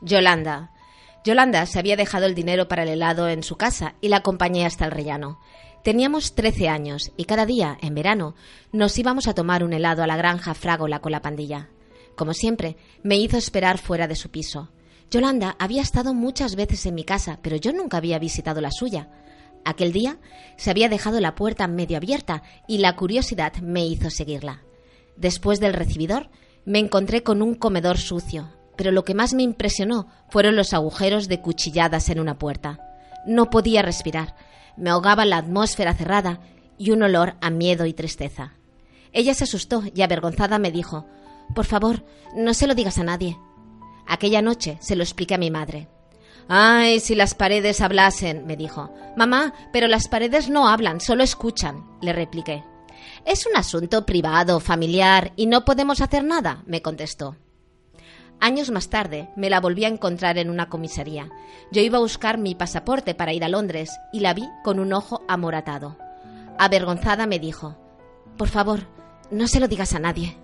Yolanda. Yolanda se había dejado el dinero para el helado en su casa y la acompañé hasta el rellano. Teníamos trece años y cada día, en verano, nos íbamos a tomar un helado a la granja Frágola con la pandilla. Como siempre, me hizo esperar fuera de su piso. Yolanda había estado muchas veces en mi casa, pero yo nunca había visitado la suya. Aquel día se había dejado la puerta medio abierta y la curiosidad me hizo seguirla. Después del recibidor, me encontré con un comedor sucio, pero lo que más me impresionó fueron los agujeros de cuchilladas en una puerta. No podía respirar, me ahogaba la atmósfera cerrada y un olor a miedo y tristeza. Ella se asustó y avergonzada me dijo Por favor, no se lo digas a nadie. Aquella noche se lo expliqué a mi madre. Ay, si las paredes hablasen, me dijo. Mamá, pero las paredes no hablan, solo escuchan, le repliqué. Es un asunto privado, familiar, y no podemos hacer nada, me contestó. Años más tarde me la volví a encontrar en una comisaría. Yo iba a buscar mi pasaporte para ir a Londres y la vi con un ojo amoratado. Avergonzada me dijo Por favor, no se lo digas a nadie.